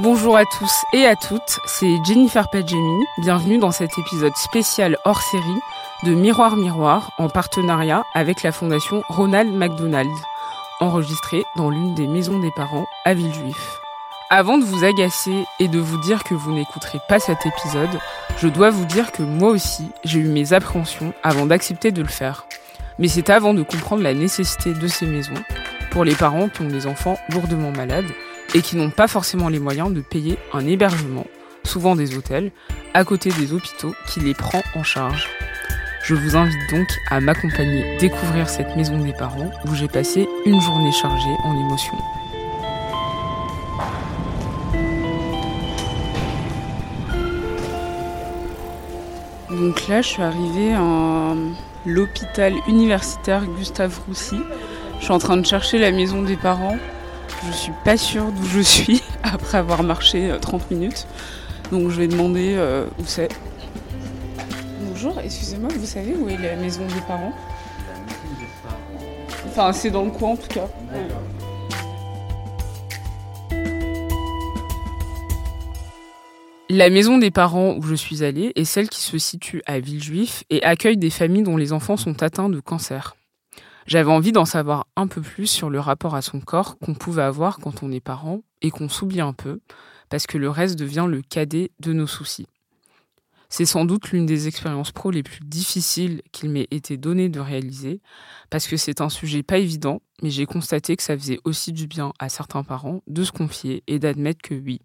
Bonjour à tous et à toutes, c'est Jennifer Padjemi. Bienvenue dans cet épisode spécial hors série de Miroir Miroir en partenariat avec la fondation Ronald McDonald, enregistré dans l'une des maisons des parents à Villejuif. Avant de vous agacer et de vous dire que vous n'écouterez pas cet épisode, je dois vous dire que moi aussi, j'ai eu mes appréhensions avant d'accepter de le faire. Mais c'est avant de comprendre la nécessité de ces maisons pour les parents qui ont des enfants lourdement malades et qui n'ont pas forcément les moyens de payer un hébergement, souvent des hôtels, à côté des hôpitaux qui les prend en charge. Je vous invite donc à m'accompagner découvrir cette maison des parents où j'ai passé une journée chargée en émotions. Donc là, je suis arrivée à l'hôpital universitaire Gustave Roussy. Je suis en train de chercher la maison des parents. Je suis pas sûre d'où je suis après avoir marché 30 euh, minutes. Donc je vais demander euh, où c'est. Bonjour, excusez-moi, vous savez où est la maison des parents? Enfin, c'est dans le coin en tout cas. La maison des parents où je suis allée est celle qui se situe à Villejuif et accueille des familles dont les enfants sont atteints de cancer. J'avais envie d'en savoir un peu plus sur le rapport à son corps qu'on pouvait avoir quand on est parent et qu'on s'oublie un peu, parce que le reste devient le cadet de nos soucis. C'est sans doute l'une des expériences pro les plus difficiles qu'il m'ait été donné de réaliser, parce que c'est un sujet pas évident, mais j'ai constaté que ça faisait aussi du bien à certains parents de se confier et d'admettre que oui,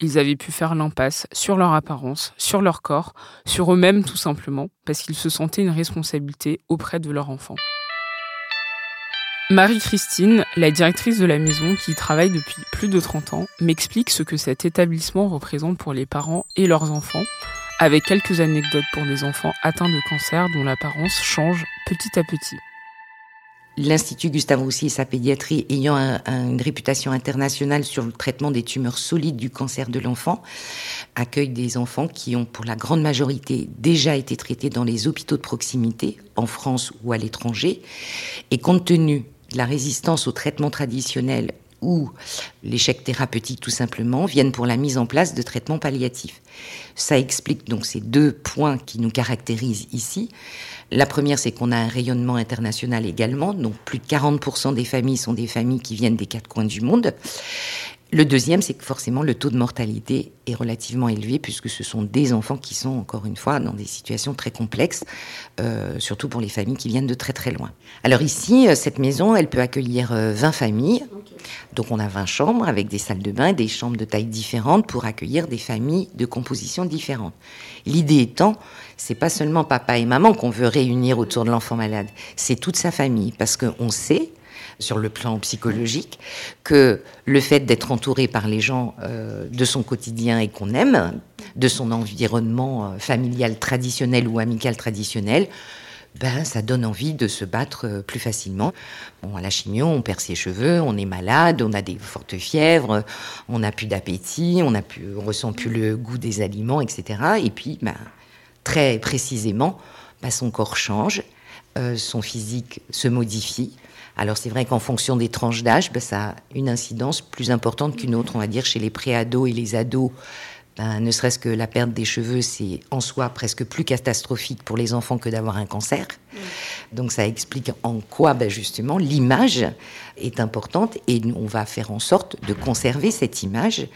ils avaient pu faire l'impasse sur leur apparence, sur leur corps, sur eux-mêmes tout simplement, parce qu'ils se sentaient une responsabilité auprès de leur enfant. Marie-Christine, la directrice de la maison qui y travaille depuis plus de 30 ans, m'explique ce que cet établissement représente pour les parents et leurs enfants, avec quelques anecdotes pour des enfants atteints de cancer dont l'apparence change petit à petit. L'Institut Gustave Roussy et sa pédiatrie ayant une réputation internationale sur le traitement des tumeurs solides du cancer de l'enfant, accueille des enfants qui ont pour la grande majorité déjà été traités dans les hôpitaux de proximité, en France ou à l'étranger. Et compte tenu la résistance au traitement traditionnel ou l'échec thérapeutique tout simplement, viennent pour la mise en place de traitements palliatifs. Ça explique donc ces deux points qui nous caractérisent ici. La première, c'est qu'on a un rayonnement international également, donc plus de 40% des familles sont des familles qui viennent des quatre coins du monde. Le deuxième, c'est que forcément le taux de mortalité est relativement élevé puisque ce sont des enfants qui sont encore une fois dans des situations très complexes, euh, surtout pour les familles qui viennent de très très loin. Alors ici, euh, cette maison, elle peut accueillir 20 euh, familles. Donc on a 20 chambres avec des salles de bain, des chambres de taille différentes pour accueillir des familles de composition différentes. L'idée étant, c'est pas seulement papa et maman qu'on veut réunir autour de l'enfant malade, c'est toute sa famille parce qu'on sait sur le plan psychologique, que le fait d'être entouré par les gens euh, de son quotidien et qu'on aime, de son environnement euh, familial traditionnel ou amical traditionnel, ben, ça donne envie de se battre euh, plus facilement. Bon, à la chimio, on perd ses cheveux, on est malade, on a des fortes fièvres, on n'a plus d'appétit, on ne ressent plus le goût des aliments, etc. Et puis, ben, très précisément, ben, son corps change, son physique se modifie, alors c'est vrai qu'en fonction des tranches d'âge, ben, ça a une incidence plus importante qu'une autre. On va dire chez les préados et les ados, ben, ne serait-ce que la perte des cheveux, c'est en soi presque plus catastrophique pour les enfants que d'avoir un cancer. Donc ça explique en quoi ben, justement l'image est importante et on va faire en sorte de conserver cette image.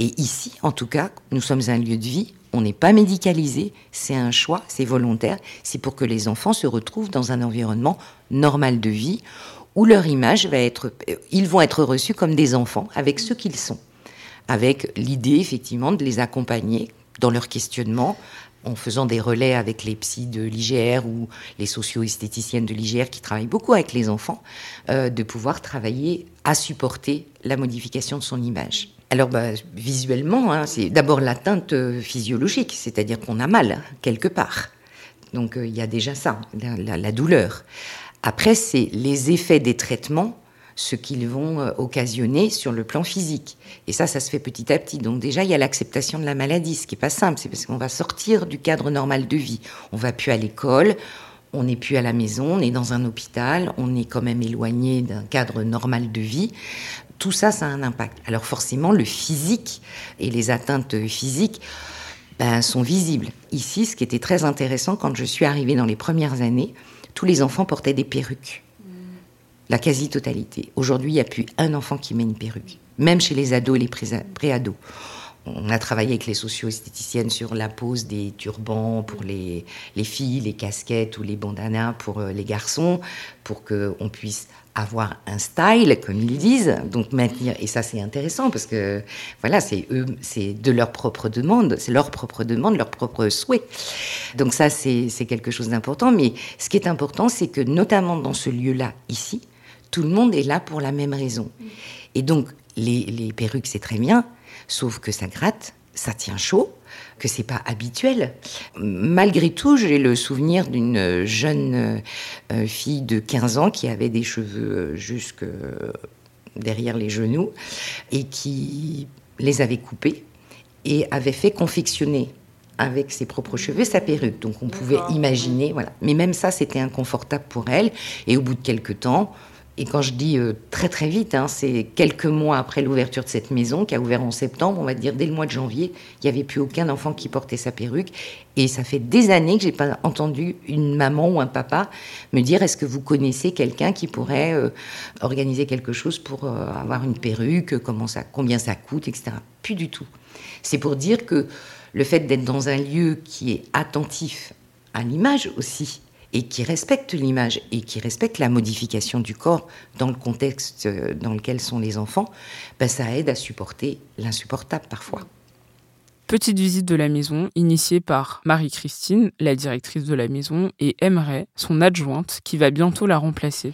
Et ici, en tout cas, nous sommes un lieu de vie on n'est pas médicalisé, c'est un choix, c'est volontaire, c'est pour que les enfants se retrouvent dans un environnement normal de vie où leur image va être, euh, ils vont être reçus comme des enfants avec ce qu'ils sont, avec l'idée effectivement de les accompagner dans leur questionnement en faisant des relais avec les psys de l'IGR ou les socio-esthéticiennes de l'IGR qui travaillent beaucoup avec les enfants, euh, de pouvoir travailler à supporter la modification de son image. Alors bah, visuellement, hein, c'est d'abord l'atteinte physiologique, c'est-à-dire qu'on a mal quelque part. Donc euh, il y a déjà ça, la douleur. Après, c'est les effets des traitements, ce qu'ils vont euh, occasionner sur le plan physique. Et ça, ça se fait petit à petit. Donc déjà, il y a l'acceptation de la maladie, ce qui n'est pas simple. C'est parce qu'on va sortir du cadre normal de vie. On va plus à l'école, on n'est plus à la maison, on est dans un hôpital, on est quand même éloigné d'un cadre normal de vie. Tout ça, ça a un impact. Alors forcément, le physique et les atteintes physiques ben, sont visibles. Ici, ce qui était très intéressant, quand je suis arrivée dans les premières années, tous les enfants portaient des perruques. La quasi-totalité. Aujourd'hui, il n'y a plus un enfant qui met une perruque, même chez les ados et les pré-ados. On a travaillé avec les socio-esthéticiennes sur la pose des turbans pour les, les, filles, les casquettes ou les bandanas pour euh, les garçons, pour qu'on puisse avoir un style, comme ils disent, donc maintenir. Et ça, c'est intéressant parce que voilà, c'est eux, c'est de leur propre demande, c'est leur propre demande, leur propre souhait. Donc ça, c'est quelque chose d'important. Mais ce qui est important, c'est que notamment dans ce lieu-là, ici, tout le monde est là pour la même raison. Et donc, les perruques, c'est très bien, sauf que ça gratte, ça tient chaud, que c'est pas habituel. Malgré tout, j'ai le souvenir d'une jeune euh, fille de 15 ans qui avait des cheveux euh, jusque derrière les genoux et qui les avait coupés et avait fait confectionner avec ses propres cheveux sa perruque. Donc on pouvait imaginer, voilà. Mais même ça, c'était inconfortable pour elle. Et au bout de quelques temps, et quand je dis euh, très très vite, hein, c'est quelques mois après l'ouverture de cette maison, qui a ouvert en septembre, on va dire dès le mois de janvier, il n'y avait plus aucun enfant qui portait sa perruque. Et ça fait des années que j'ai pas entendu une maman ou un papa me dire est-ce que vous connaissez quelqu'un qui pourrait euh, organiser quelque chose pour euh, avoir une perruque, comment ça, combien ça coûte, etc. Plus du tout. C'est pour dire que le fait d'être dans un lieu qui est attentif à l'image aussi, et qui respecte l'image et qui respecte la modification du corps dans le contexte euh, dans lequel sont les enfants, ben ça aide à supporter l'insupportable parfois. Petite visite de la maison initiée par Marie-Christine, la directrice de la maison, et Emre, son adjointe, qui va bientôt la remplacer.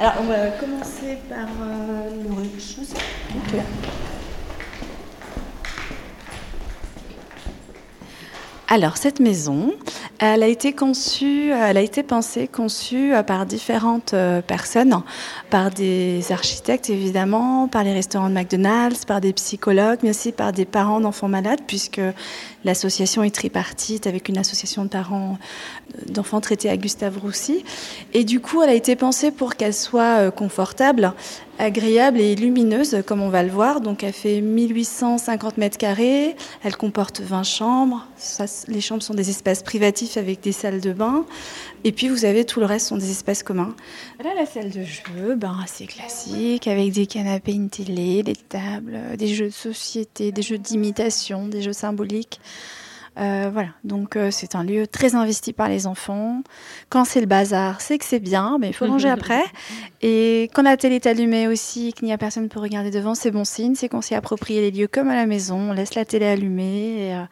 Alors, on va commencer par euh, le rez-de-chaussée. Alors, cette maison, elle a été conçue, elle a été pensée, conçue euh, par différentes euh, personnes, par des architectes évidemment, par les restaurants de McDonald's, par des psychologues, mais aussi par des parents d'enfants malades, puisque l'association est tripartite avec une association de parents euh, d'enfants traités à Gustave Roussy. Et du coup, elle a été pensée pour qu'elle soit confortable, agréable et lumineuse, comme on va le voir. Donc, elle fait 1850 mètres carrés. Elle comporte 20 chambres. les chambres sont des espaces privatifs avec des salles de bain. Et puis, vous avez tout le reste sont des espaces communs. Voilà la salle de jeu, ben, assez classique, avec des canapés, une télé, des tables, des jeux de société, des jeux d'imitation, des jeux symboliques. Euh, voilà, donc euh, c'est un lieu très investi par les enfants. Quand c'est le bazar, c'est que c'est bien, mais il faut manger après. Et quand la télé est allumée aussi, qu'il n'y a personne pour regarder devant, c'est bon signe, c'est qu'on s'est approprié les lieux comme à la maison, on laisse la télé allumée. Et, euh,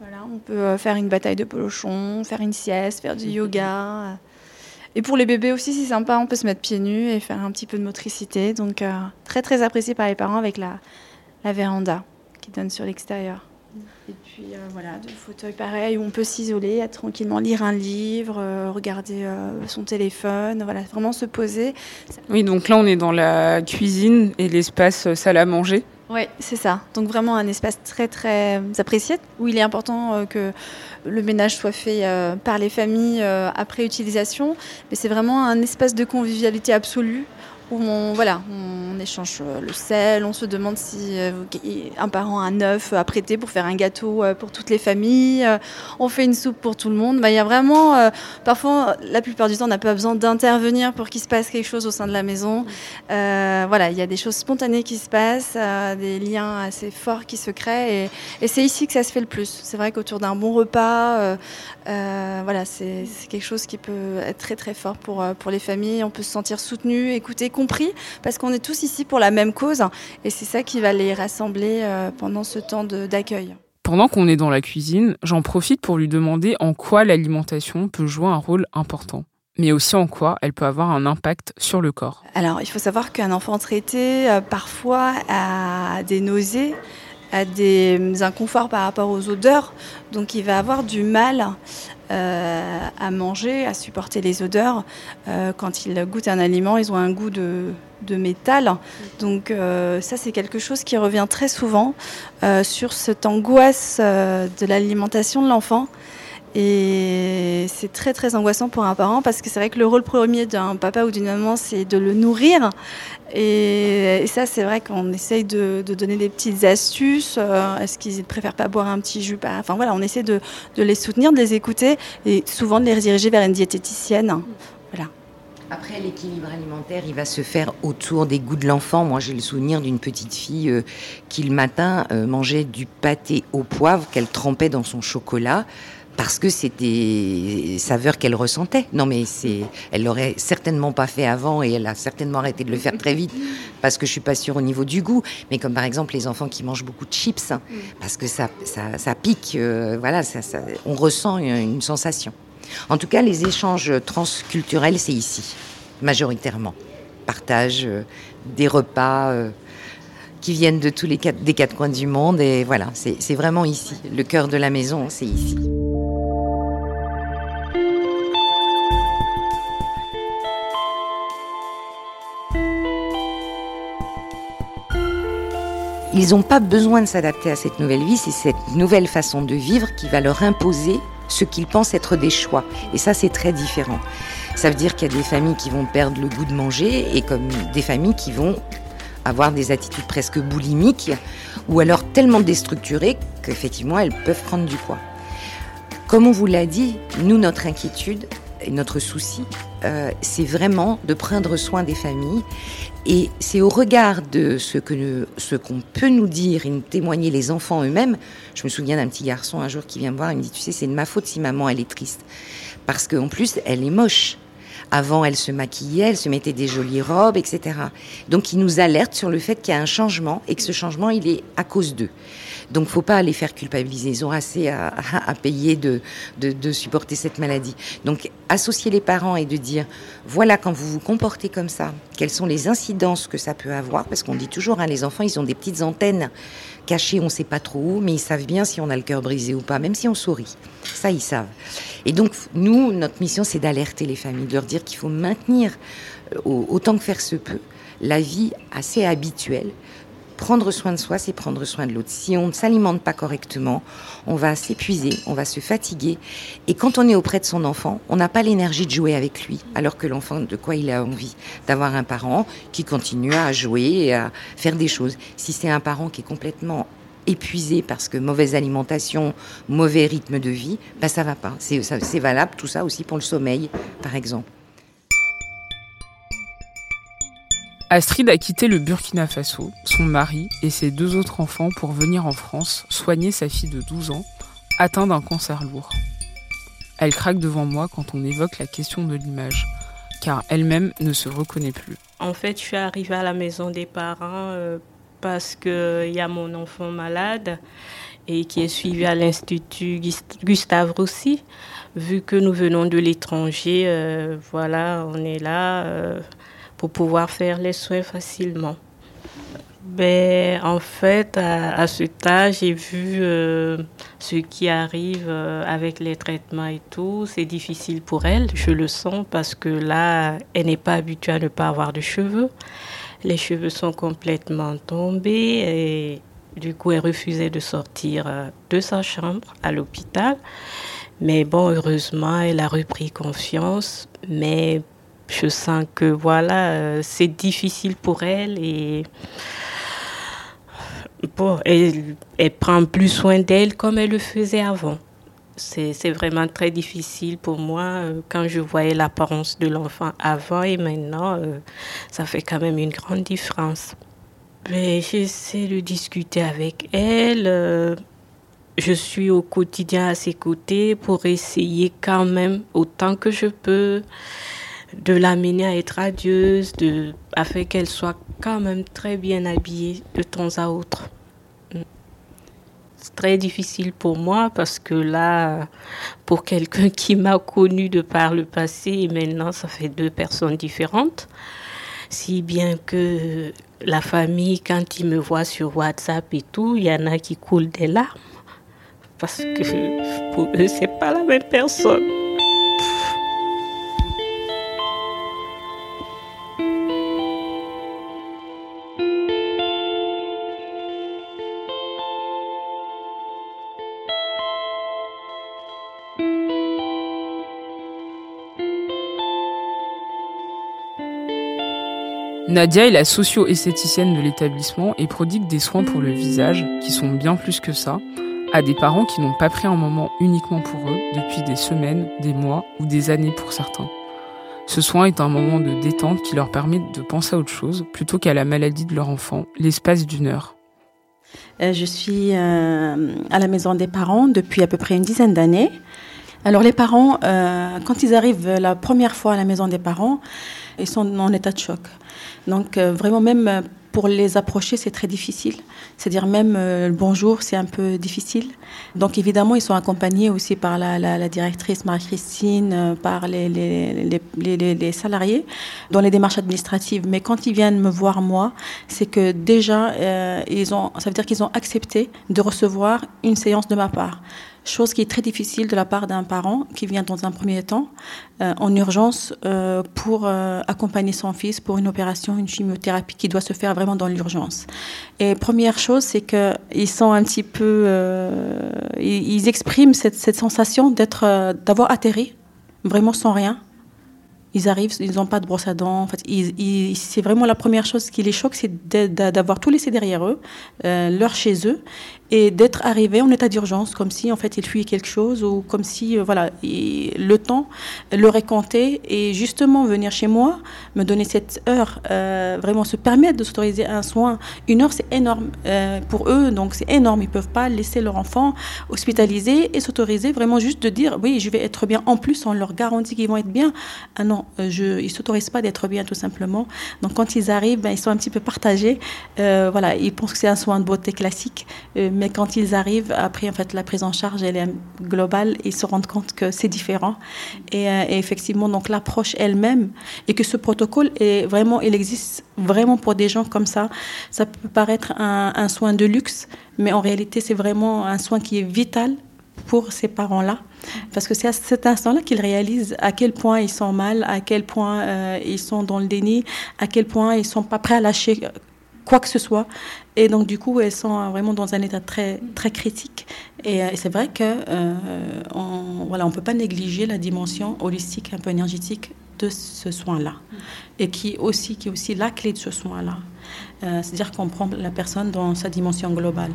voilà, on peut faire une bataille de polochon, faire une sieste, faire du yoga. Et pour les bébés aussi, c'est sympa, on peut se mettre pieds nus et faire un petit peu de motricité. Donc très très apprécié par les parents avec la, la véranda qui donne sur l'extérieur. Et puis euh, voilà, de fauteuils pareils où on peut s'isoler, tranquillement lire un livre, euh, regarder euh, son téléphone, voilà, vraiment se poser. Oui, donc là on est dans la cuisine et l'espace salle à manger. Oui, c'est ça. Donc vraiment un espace très très apprécié où il est important que le ménage soit fait par les familles après utilisation, mais c'est vraiment un espace de convivialité absolue où on, voilà, on échange euh, le sel, on se demande si euh, un parent a un œuf à prêter pour faire un gâteau euh, pour toutes les familles, on fait une soupe pour tout le monde. Bah, il y a vraiment, parfois, la plupart du temps, on n'a pas besoin d'intervenir pour qu'il se passe quelque chose au sein de la maison. voilà, il y a des choses spontanées qui se passent, des liens assez forts qui se créent, et, et c'est ici que ça se fait le plus. C'est vrai qu'autour d'un bon repas, voilà, c'est quelque chose qui peut être très très fort pour, pour les familles. On peut se sentir soutenu, écouté, compris, parce qu'on est tous ici pour la même cause, et c'est ça qui va les rassembler euh, pendant ce temps d'accueil. Pendant qu'on est dans la cuisine, j'en profite pour lui demander en quoi l'alimentation peut jouer un rôle important mais aussi en quoi elle peut avoir un impact sur le corps. Alors, il faut savoir qu'un enfant traité, euh, parfois, a des nausées, a des inconforts par rapport aux odeurs, donc il va avoir du mal euh, à manger, à supporter les odeurs. Euh, quand ils goûtent un aliment, ils ont un goût de, métal. Donc euh, ça, c'est quelque chose qui revient très souvent sur cette angoisse de l'alimentation de l'enfant. Et c'est très très angoissant pour un parent parce que c'est vrai que le rôle premier d'un papa ou d'une maman, c'est de le nourrir. Et, ça, c'est vrai qu'on essaye de, donner des petites astuces. Euh, est-ce qu'ils préfèrent pas boire un petit jus? Enfin voilà, on essaie de, les soutenir, de les écouter et souvent de les rediriger vers une diététicienne. Après, l'équilibre alimentaire, il va se faire autour des goûts de l'enfant. Moi, j'ai le souvenir d'une petite fille euh, qui, le matin, euh, mangeait du pâté au poivre qu'elle trempait dans son chocolat parce que c'était des saveurs qu'elle ressentait. Non, mais c'est, elle l'aurait certainement pas fait avant et elle a certainement arrêté de le faire très vite parce que je suis pas sûre au niveau du goût. Mais comme par exemple les enfants qui mangent beaucoup de chips, hein, parce que ça, ça, pique, euh, voilà, ça, on ressent une, sensation. En tout cas, les échanges transculturels, c'est ici, majoritairement. Partage euh, des repas. Euh, qui viennent de tous les quatre, des quatre coins du monde. Et voilà, c'est vraiment ici. Le cœur de la maison, c'est ici. Ils n'ont pas besoin de s'adapter à cette nouvelle vie, c'est cette nouvelle façon de vivre qui va leur imposer ce qu'ils pensent être des choix. Et ça, c'est très différent. Ça veut dire qu'il y a des familles qui vont perdre le goût de manger et comme des familles qui vont avoir des attitudes presque boulimiques ou alors tellement déstructurées qu'effectivement elles peuvent prendre du poids. Comme on vous l'a dit, nous, notre inquiétude et notre souci, euh, c'est vraiment de prendre soin des familles et c'est au regard de ce que ce qu'on peut nous dire et nous témoigner les enfants eux-mêmes. Je me souviens d'un petit garçon un jour qui vient me voir, il me dit, tu sais, c'est de ma faute si maman elle est triste, parce qu'en plus elle est moche. Avant, elle se maquillait, elle se mettait des jolies robes, etc. Donc, il nous alerte sur le fait qu'il y a un changement et que ce changement, il est à cause d'eux. Donc, faut pas les faire culpabiliser. Ils ont assez à, payer de, de, supporter cette maladie. Donc, associer les parents et de dire, voilà, quand vous vous comportez comme ça, quelles sont les incidences que ça peut avoir, parce qu'on dit toujours, hein, les enfants, ils ont des petites antennes cachées, on ne sait pas trop où, mais ils savent bien si on a le cœur brisé ou pas, même si on sourit. Ça, ils savent. Et donc, nous, notre mission, c'est d'alerter les familles, de leur dire qu'il faut maintenir, euh, autant que faire se peut, la vie assez habituelle Prendre soin de soi, c'est prendre soin de l'autre. Si on ne s'alimente pas correctement, on va s'épuiser, on va se fatiguer. Et quand on est auprès de son enfant, on n'a pas l'énergie de jouer avec lui, alors que l'enfant, de quoi il a envie D'avoir un parent qui continue à jouer et à faire des choses. Si c'est un parent qui est complètement épuisé parce que mauvaise alimentation, mauvais rythme de vie, ben ça va pas. C'est valable tout ça aussi pour le sommeil, par exemple. Astrid a quitté le Burkina Faso, son mari et ses deux autres enfants pour venir en France soigner sa fille de 12 ans, atteinte d'un cancer lourd. Elle craque devant moi quand on évoque la question de l'image, car elle-même ne se reconnaît plus. En fait, je suis arrivée à la maison des parents euh, parce qu'il y a mon enfant malade et qui est suivi à l'Institut Gustave Roussy. Vu que nous venons de l'étranger, euh, voilà, on est là. Euh, pour pouvoir faire les soins facilement. Ben, en fait, à, ce âge, j'ai vu euh, ce qui arrive euh, avec les traitements et tout. C'est difficile pour elle, je le sens, parce que là, elle n'est pas habituée à ne pas avoir de cheveux. Les cheveux sont complètement tombés et du coup, elle refusait de sortir euh, de sa chambre à l'hôpital. Mais bon, heureusement, elle a repris confiance. Mais je sens que voilà, euh, c'est difficile pour elle et bon, elle, elle prend plus soin d'elle comme elle le faisait avant. C'est vraiment très difficile pour moi euh, quand je voyais l'apparence de l'enfant avant et maintenant, euh, ça fait quand même une grande différence. Mais j'essaie de discuter avec elle. je suis au quotidien à ses côtés pour essayer quand même autant que je peux de l'amener à être radieuse, de, afin qu'elle soit quand même très bien habillée de temps à autre. Mm. C'est très difficile pour moi parce que là, pour quelqu'un qui m'a connu de par le passé, et maintenant ça fait deux personnes différentes, si bien que la famille, quand ils me voient sur WhatsApp et tout, il y en a qui coulent des larmes parce que pour eux, c'est pas la même personne. Nadia est la socio-esthéticienne de l'établissement et prodigue des soins pour le visage, qui sont bien plus que ça, à des parents qui n'ont pas pris un moment uniquement pour eux depuis des semaines, des mois ou des années pour certains. Ce soin est un moment de détente qui leur permet de penser à autre chose plutôt qu'à la maladie de leur enfant, l'espace d'une heure. Euh, je suis euh, à la maison des parents depuis à peu près une dizaine d'années. Alors les parents, euh, quand ils arrivent la première fois à la maison des parents, ils sont en état de choc. Donc vraiment même pour les approcher, c'est très difficile. C'est-à-dire même le bonjour, c'est un peu difficile. Donc évidemment, ils sont accompagnés aussi par la, directrice Marie-Christine, par les, les, salariés dans les démarches administratives. Mais quand ils viennent me voir moi, c'est que déjà, ils ont, ça veut dire qu'ils ont accepté de recevoir une séance de ma part chose qui est très difficile de la part d'un parent qui vient dans un premier temps euh, en urgence euh, pour euh, accompagner son fils pour une opération, une chimiothérapie qui doit se faire vraiment dans l'urgence. Et première chose, c'est qu'ils sont un petit peu, ils, expriment cette, cette sensation d'être, d'avoir atterri vraiment sans rien. Ils arrivent, ils n'ont pas de brosse à dents. En fait, c'est vraiment la première chose qui les choque, c'est d'avoir tout laissé derrière eux, leur chez eux, et d'être arrivé en état d'urgence, comme si en fait il fuyait quelque chose ou comme si euh, voilà le temps l'aurait compté et justement venir chez moi, me donner cette heure, euh, vraiment se permettre de s'autoriser un soin. Une heure c'est énorme euh, pour eux, donc c'est énorme. Ils peuvent pas laisser leur enfant hospitalisé et s'autoriser vraiment juste de dire oui je vais être bien. En plus on leur garantit qu'ils vont être bien. Ah non, je, ils s'autorisent pas d'être bien tout simplement. Donc quand ils arrivent, ben, ils sont un petit peu partagés. voilà, ils pensent que c'est un soin de beauté classique quand ils arrivent, après, en fait, la prise en charge, elle est globale, ils se rendent compte que c'est différent. Et, euh, effectivement, donc l'approche elle-même, et que ce protocole est vraiment, il existe vraiment pour des gens comme ça. Ça peut paraître un, soin de luxe, mais en réalité, c'est vraiment un soin qui est vital pour ces parents-là. Parce que c'est à cet instant-là qu'ils réalisent à quel point ils sont mal, à quel point euh, ils sont dans le déni, à quel point ils sont pas prêts à lâcher quoi que ce soit. Et donc, du coup, elles sont vraiment dans un état très, très critique. Et, euh, c'est vrai qu'on euh, on ne peut pas négliger la dimension holistique, un peu énergétique de ce soin-là. Et qui, aussi, qui est aussi la clé de ce soin-là. Euh, c'est-à-dire qu'on prend la personne dans sa dimension globale.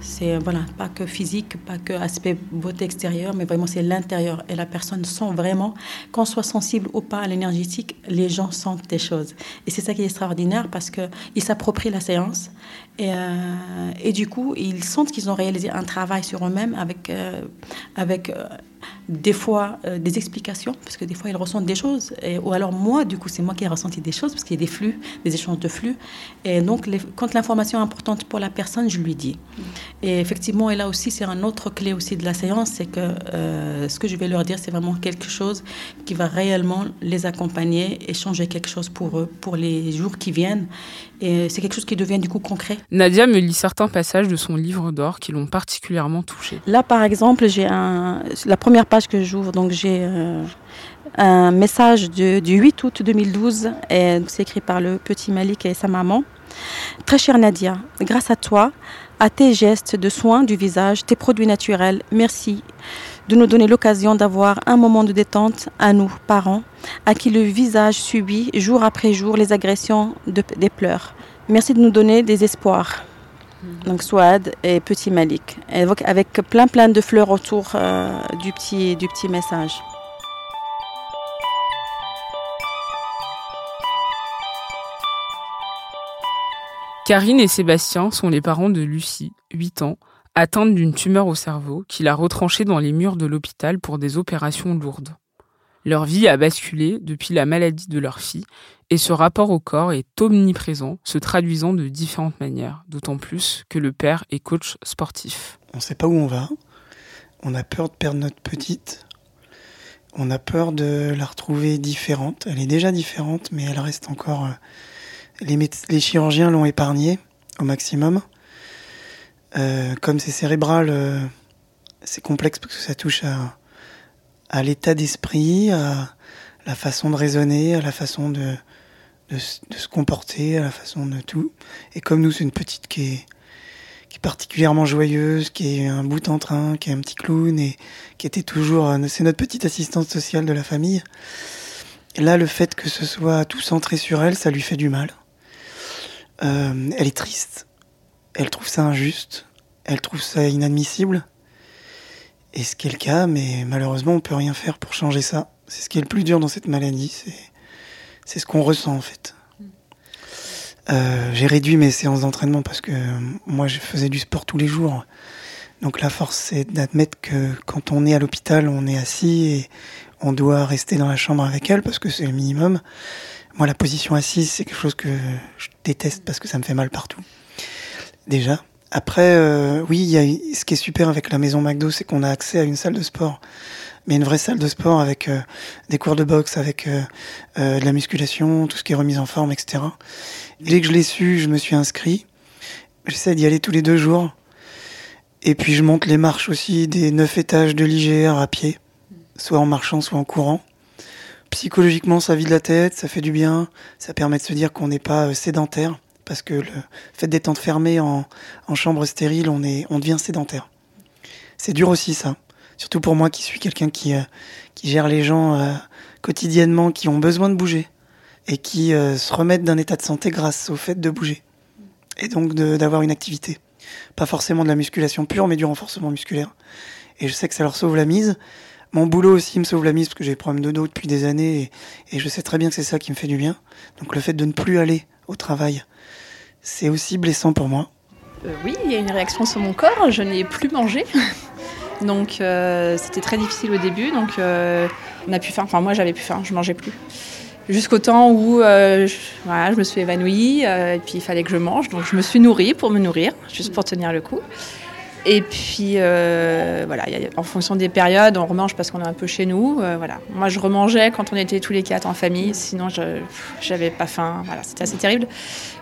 C'est voilà, pas que physique, pas que aspect beauté extérieure, mais vraiment c'est l'intérieur. Et la personne sent vraiment, qu'on soit sensible ou pas à l'énergétique, les gens sentent des choses. Et c'est ça qui est extraordinaire parce qu'ils s'approprient la séance et, euh, et, du coup, ils sentent qu'ils ont réalisé un travail sur eux-mêmes avec, euh, avec euh, des fois des explications, parce que des fois ils ressentent des choses. Et, ou alors moi, du coup, c'est moi qui ai ressenti des choses, parce qu'il y a des flux, des échanges de flux. Et donc, quand l'information est importante pour la personne, je lui dis. Et effectivement, et là aussi, c'est un autre clé aussi de la séance, c'est que ce que je vais leur dire, c'est vraiment quelque chose qui va réellement les accompagner et changer quelque chose pour eux, pour les jours qui viennent. Et c'est quelque chose qui devient du coup concret. Nadia me lit certains passages de son livre d'or qui l'ont particulièrement touchée. Là, par exemple, j'ai un, la première page que j'ouvre, donc j'ai euh, un message du 8 août 2012, et c'est écrit par le petit Malik et sa maman. Très chère Nadia, grâce à toi, à tes gestes de soins du visage, tes produits naturels, merci de nous donner l'occasion d'avoir un moment de détente à nous, parents, à qui le visage subit jour après jour les agressions des pleurs. Merci de nous donner des espoirs. Donc Swad et Petit Malik, avec plein plein de fleurs autour euh, du, petit, du petit message. Karine et Sébastien sont les parents de Lucie, 8 ans, atteinte d'une tumeur au cerveau qui l'a retranchée dans les murs de l'hôpital pour des opérations lourdes. Leur vie a basculé depuis la maladie de leur fille et ce rapport au corps est omniprésent, se traduisant de différentes manières, d'autant plus que le père est coach sportif. On ne sait pas où on va, on a peur de perdre notre petite, on a peur de la retrouver différente, elle est déjà différente mais elle reste encore... Euh, les, chirurgiens l'ont épargnée au maximum. Euh, comme c'est cérébral, euh, c'est complexe parce que ça touche à, à l'état d'esprit, à la façon de raisonner, à la façon de, se comporter, à la façon de tout. Et comme nous, c'est une petite qui est, qui est particulièrement joyeuse, qui est un bout en train, qui est un petit clown et qui était toujours, euh, c'est notre petite assistante sociale de la famille. Et là, le fait que ce soit tout centré sur elle, ça lui fait du mal. Euh, elle est triste. Elle trouve ça injuste. Elle trouve ça inadmissible. Et ce qui est le cas, mais malheureusement, on peut rien faire pour changer ça. C'est ce qui est le plus dur dans cette maladie. C'est, ce qu'on ressent en fait. Euh, j'ai réduit mes séances d'entraînement parce que moi, je faisais du sport tous les jours. Donc la force, c'est d'admettre que quand on est à l'hôpital, on est assis et on doit rester dans la chambre avec elle parce que c'est le minimum. Moi, la position assise, c'est quelque chose que je déteste parce que ça me fait mal partout. Déjà. Après, euh, oui, y a, ce qui est super avec la maison McDo, c'est qu'on a accès à une salle de sport. Mais une vraie salle de sport avec euh, des cours de boxe, avec euh, de la musculation, tout ce qui est remise en forme, etc. dès que je l'ai su, je me suis inscrit. J'essaie d'y aller tous les deux jours. Et puis je monte les marches aussi des neuf étages de l'IGR à pied, soit en marchant, soit en courant. Psychologiquement, ça vide la tête, ça fait du bien, ça permet de se dire qu'on n'est pas sédentaire parce que le fait d'être enfermé en, chambre stérile, on, est, devient sédentaire. C'est dur aussi ça, surtout pour moi qui suis quelqu'un qui, euh, gère les gens euh, quotidiennement, qui ont besoin de bouger et qui euh, se remettent d'un état de santé grâce au fait de bouger et donc d'avoir une activité. Pas forcément de la musculation pure, mais du renforcement musculaire. Et je sais que ça leur sauve la mise. Mon boulot aussi me sauve la mise parce que j'ai des problèmes de dos depuis des années et, je sais très bien que c'est ça qui me fait du bien. Donc le fait de ne plus aller au travail, c'est aussi blessant pour moi. Euh, oui, il y a une réaction sur mon corps. Je n'ai plus mangé. donc euh, c'était très difficile au début. Donc euh, on a pu faim. Enfin moi j'avais plus faim. Je mangeais plus. Jusqu'au temps où je, voilà, je me suis évanouie et puis il fallait que je mange. Donc je me suis nourrie pour me nourrir, juste pour tenir le coup. Et puis euh, voilà, a, en fonction des périodes, on remange parce qu'on est un peu chez nous. Euh, voilà. Moi, je remangeais quand on était tous les quatre en famille, sinon je j'avais pas faim. Voilà, c'était assez terrible.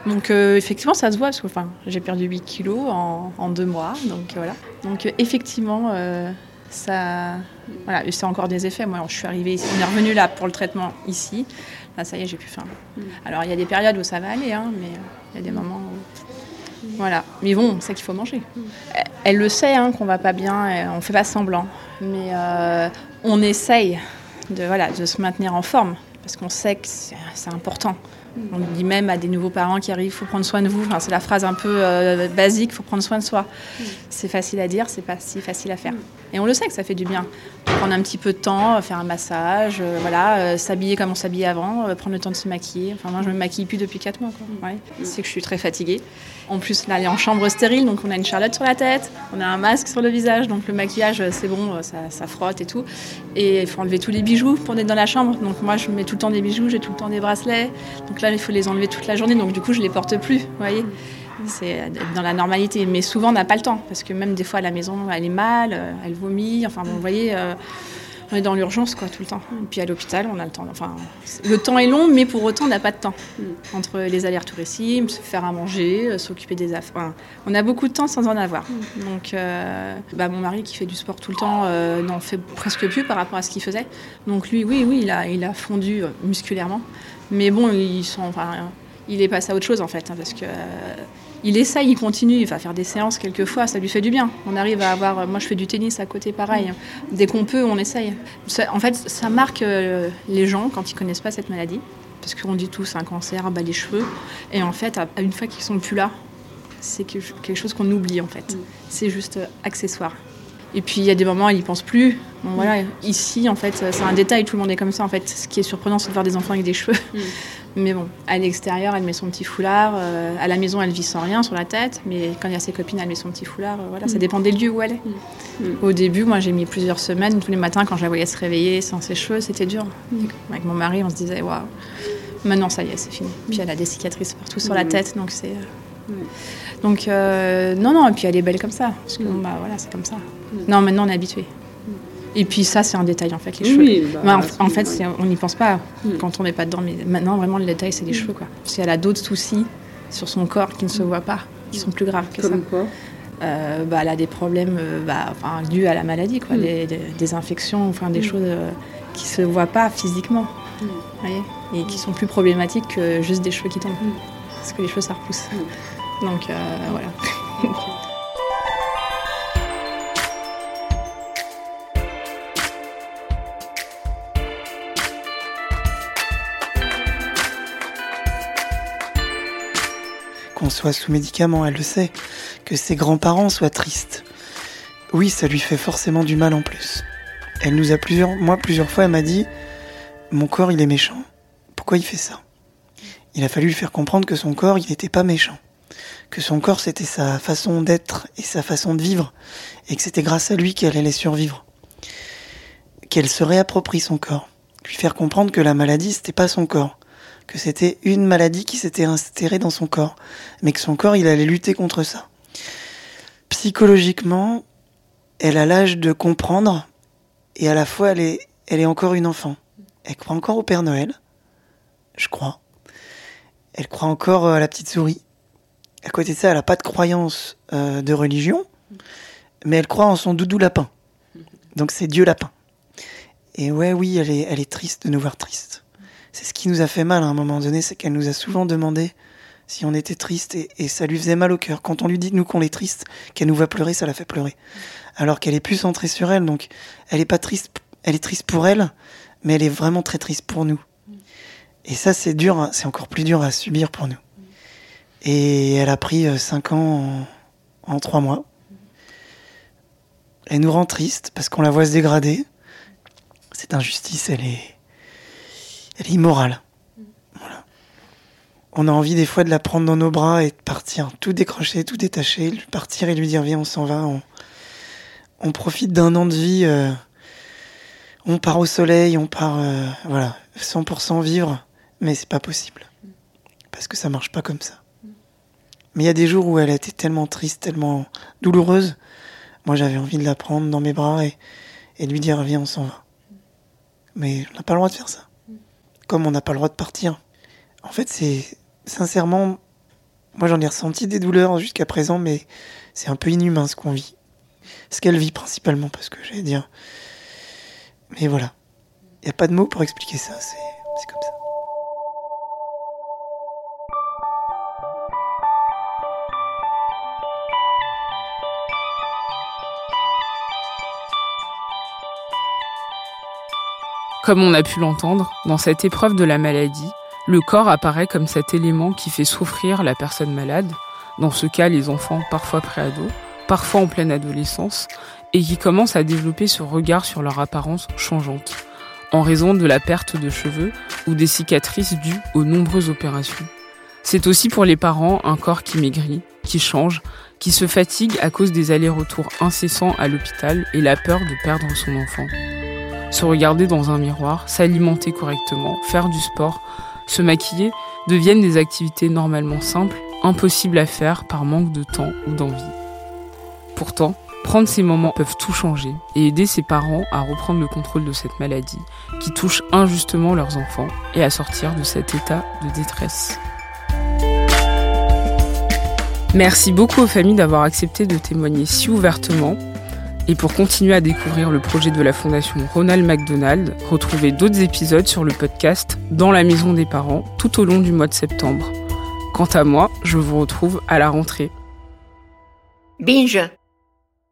Donc euh, effectivement, ça se voit parce que enfin, j'ai perdu 8 kilos en, en, deux mois. Donc voilà. Donc effectivement, ça, voilà, c'est encore des effets. Moi, je suis arrivée ici, on est revenu là pour le traitement ici. Là, ça y est, j'ai plus faim. Alors il y a des périodes où ça va aller, hein, mais il y a des moments où voilà. Mais bon, on sait qu'il faut manger. Elle le sait hein, qu'on va pas bien, on fait pas semblant. Mais euh, on essaye de, voilà, de se maintenir en forme parce qu'on sait que c'est important. On dit même à des nouveaux parents qui arrivent, il faut prendre soin de vous. C'est la phrase un peu euh, basique, il faut prendre soin de soi. C'est facile à dire, c'est pas si facile à faire. Et on le sait que ça fait du bien. Prendre un petit peu de temps, faire un massage, euh, voilà, euh, s'habiller comme on s'habillait avant, euh, prendre le temps de se maquiller. Enfin, moi, je me maquille plus depuis 4 mois. C'est que je suis très fatiguée. En plus, là, elle est en chambre stérile, donc on a une charlotte sur la tête, on a un masque sur le visage, donc le maquillage, c'est bon, ça, ça, frotte et tout. Et il faut enlever tous les bijoux pour être dans la chambre. Donc moi, je mets tout le temps des bijoux, j'ai tout le temps des bracelets. Donc là, il faut les enlever toute la journée, donc du coup, je les porte plus, vous voyez c'est dans la normalité. Mais souvent, on n'a pas le temps, parce que même des fois, à la maison, elle est mal, elle vomit. Enfin, bon, vous voyez, euh, on est dans l'urgence, quoi, tout le temps. Et puis à l'hôpital, on a le temps. Enfin, le temps est long, mais pour autant, on n'a pas de temps. Entre les allers-retours ici, se faire à manger, euh, s'occuper des affaires. Enfin, on a beaucoup de temps sans en avoir. Donc, euh, bah, mon mari, qui fait du sport tout le temps, euh, n'en fait presque plus par rapport à ce qu'il faisait. Donc, lui, oui, oui, il a, il a fondu musculairement. Mais bon, ils sont, enfin, il est passé à autre chose, en fait, hein, parce que il essaye, il continue, il va faire des séances quelquefois, ça lui fait du bien. On arrive à avoir, moi je fais du tennis à côté pareil, dès qu'on peut on essaye. En fait ça marque euh, les gens quand ils connaissent pas cette maladie, parce qu'on dit tous un cancer, bah, les cheveux, et en fait à, une fois qu'ils sont plus là, c'est quelque chose qu'on oublie en fait, c'est juste accessoire. Et puis il y a des moments ils n'y pensent plus. Voilà, ici en fait c'est un détail, tout le monde est comme ça en fait. Ce qui est surprenant c'est de voir des enfants avec des cheveux. Mais bon, à l'extérieur, elle met son petit foulard. Euh, à la maison, elle vit sans rien sur la tête. Mais quand il y a ses copines, elle met son petit foulard. Euh, voilà, mm. ça dépend des lieux où elle est. Mm. Au début, moi, j'ai mis plusieurs semaines. Tous les matins, quand je la voyais se réveiller sans ses cheveux, c'était dur. Mm. Avec mon mari, on se disait, waouh, maintenant, ça y est, c'est fini. Puis elle a des cicatrices partout sur la tête. Donc, c'est. Euh... Donc, non, non, et puis elle est belle comme ça. Parce que, bon, bah voilà, c'est comme ça. Non, maintenant, on est habitué. Et puis ça, c'est un détail en fait, les cheveux. Oui, bah, en, en, fait, on n'y pense pas mm. quand on n'est pas dedans. Mais maintenant, vraiment, le détail, c'est les mm. cheveux. Quoi. Parce qu'elle a d'autres soucis sur son corps qui ne se voient pas, qui sont plus graves que Comme ça. Quoi euh, bah, elle a des problèmes euh, bah, enfin, dus à la maladie, quoi, mm. des, des, des, infections, enfin, des choses euh, qui ne se voient pas physiquement. Voyez et qui sont plus problématiques que juste des cheveux qui tombent. Parce que les cheveux, ça repousse. Donc euh, voilà. Qu'on soit sous médicaments, elle le sait, que ses grands-parents soient tristes. Oui, ça lui fait forcément du mal en plus. Elle nous a plusieurs, moi plusieurs fois, elle m'a dit, mon corps il est méchant. Pourquoi il fait ça? Il a fallu lui faire comprendre que son corps il n'était pas méchant, que son corps c'était sa façon d'être et sa façon de vivre, et que c'était grâce à lui qu'elle allait survivre, qu'elle se réapproprie son corps, lui faire comprendre que la maladie c'était pas son corps, que c'était une maladie qui s'était insérée dans son corps, mais que son corps il allait lutter contre ça. Psychologiquement, elle a l'âge de comprendre et à la fois elle est, elle est encore une enfant. Elle croit encore au Père Noël, je crois. Elle croit encore à la petite souris. À côté de ça, elle n'a pas de croyance euh, de religion, mais elle croit en son doudou lapin. Donc c'est Dieu lapin. Et ouais, oui, elle est, elle est triste de nous voir tristes. C'est ce qui nous a fait mal à un moment donné, c'est qu'elle nous a souvent demandé si on était triste et, et, ça lui faisait mal au cœur. Quand on lui dit nous qu'on est triste, qu'elle nous va pleurer, ça la fait pleurer. Alors qu'elle est plus centrée sur elle, donc elle est pas triste, elle est triste pour elle, mais elle est vraiment très triste pour nous. Et ça, c'est dur, hein, c'est encore plus dur à subir pour nous. Et elle a pris 5 ans en, en 3 mois. Elle nous rend triste parce qu'on la voit se dégrader. Cette injustice, elle est, elle est immorale. On a envie des fois de la prendre dans nos bras et de partir, tout décrocher, tout détacher, partir et lui dire viens, on s'en va. On, on profite d'un an de vie. Euh, on part au soleil, on part, euh, voilà, 100% vivre, mais c'est pas possible. Parce que ça marche pas comme ça. Mais il y a des jours où elle a été tellement triste, tellement douloureuse. Moi, j'avais envie de la prendre dans mes bras et, et de lui dire, viens, on s'en va. Mais on n'a pas le droit de faire ça. Comme on n'a pas le droit de partir. En fait, c'est sincèrement, moi j'en ai ressenti des douleurs jusqu'à présent, mais c'est un peu inhumain ce qu'on vit. Ce qu'elle vit principalement, parce que j'allais dire, mais voilà. Il n'y a pas de mots pour expliquer ça, c'est comme ça. Comme on a pu l'entendre, dans cette épreuve de la maladie, le corps apparaît comme cet élément qui fait souffrir la personne malade, dans ce cas les enfants parfois préados, parfois en pleine adolescence, et qui commencent à développer ce regard sur leur apparence changeante, en raison de la perte de cheveux ou des cicatrices dues aux nombreuses opérations. C'est aussi pour les parents un corps qui maigrit, qui change, qui se fatigue à cause des allers-retours incessants à l'hôpital et la peur de perdre son enfant se regarder dans un miroir, s'alimenter correctement, faire du sport, se maquiller deviennent des activités normalement simples, impossibles à faire par manque de temps ou d'envie. Pourtant, prendre ces moments peuvent tout changer et aider ses parents à reprendre le contrôle de cette maladie qui touche injustement leurs enfants et à sortir de cet état de détresse. Merci beaucoup aux familles d'avoir accepté de témoigner si ouvertement et pour continuer à découvrir le projet de la Fondation Ronald McDonald, retrouvez d'autres épisodes sur le podcast Dans la maison des parents tout au long du mois de septembre. Quant à moi, je vous retrouve à la rentrée. Binge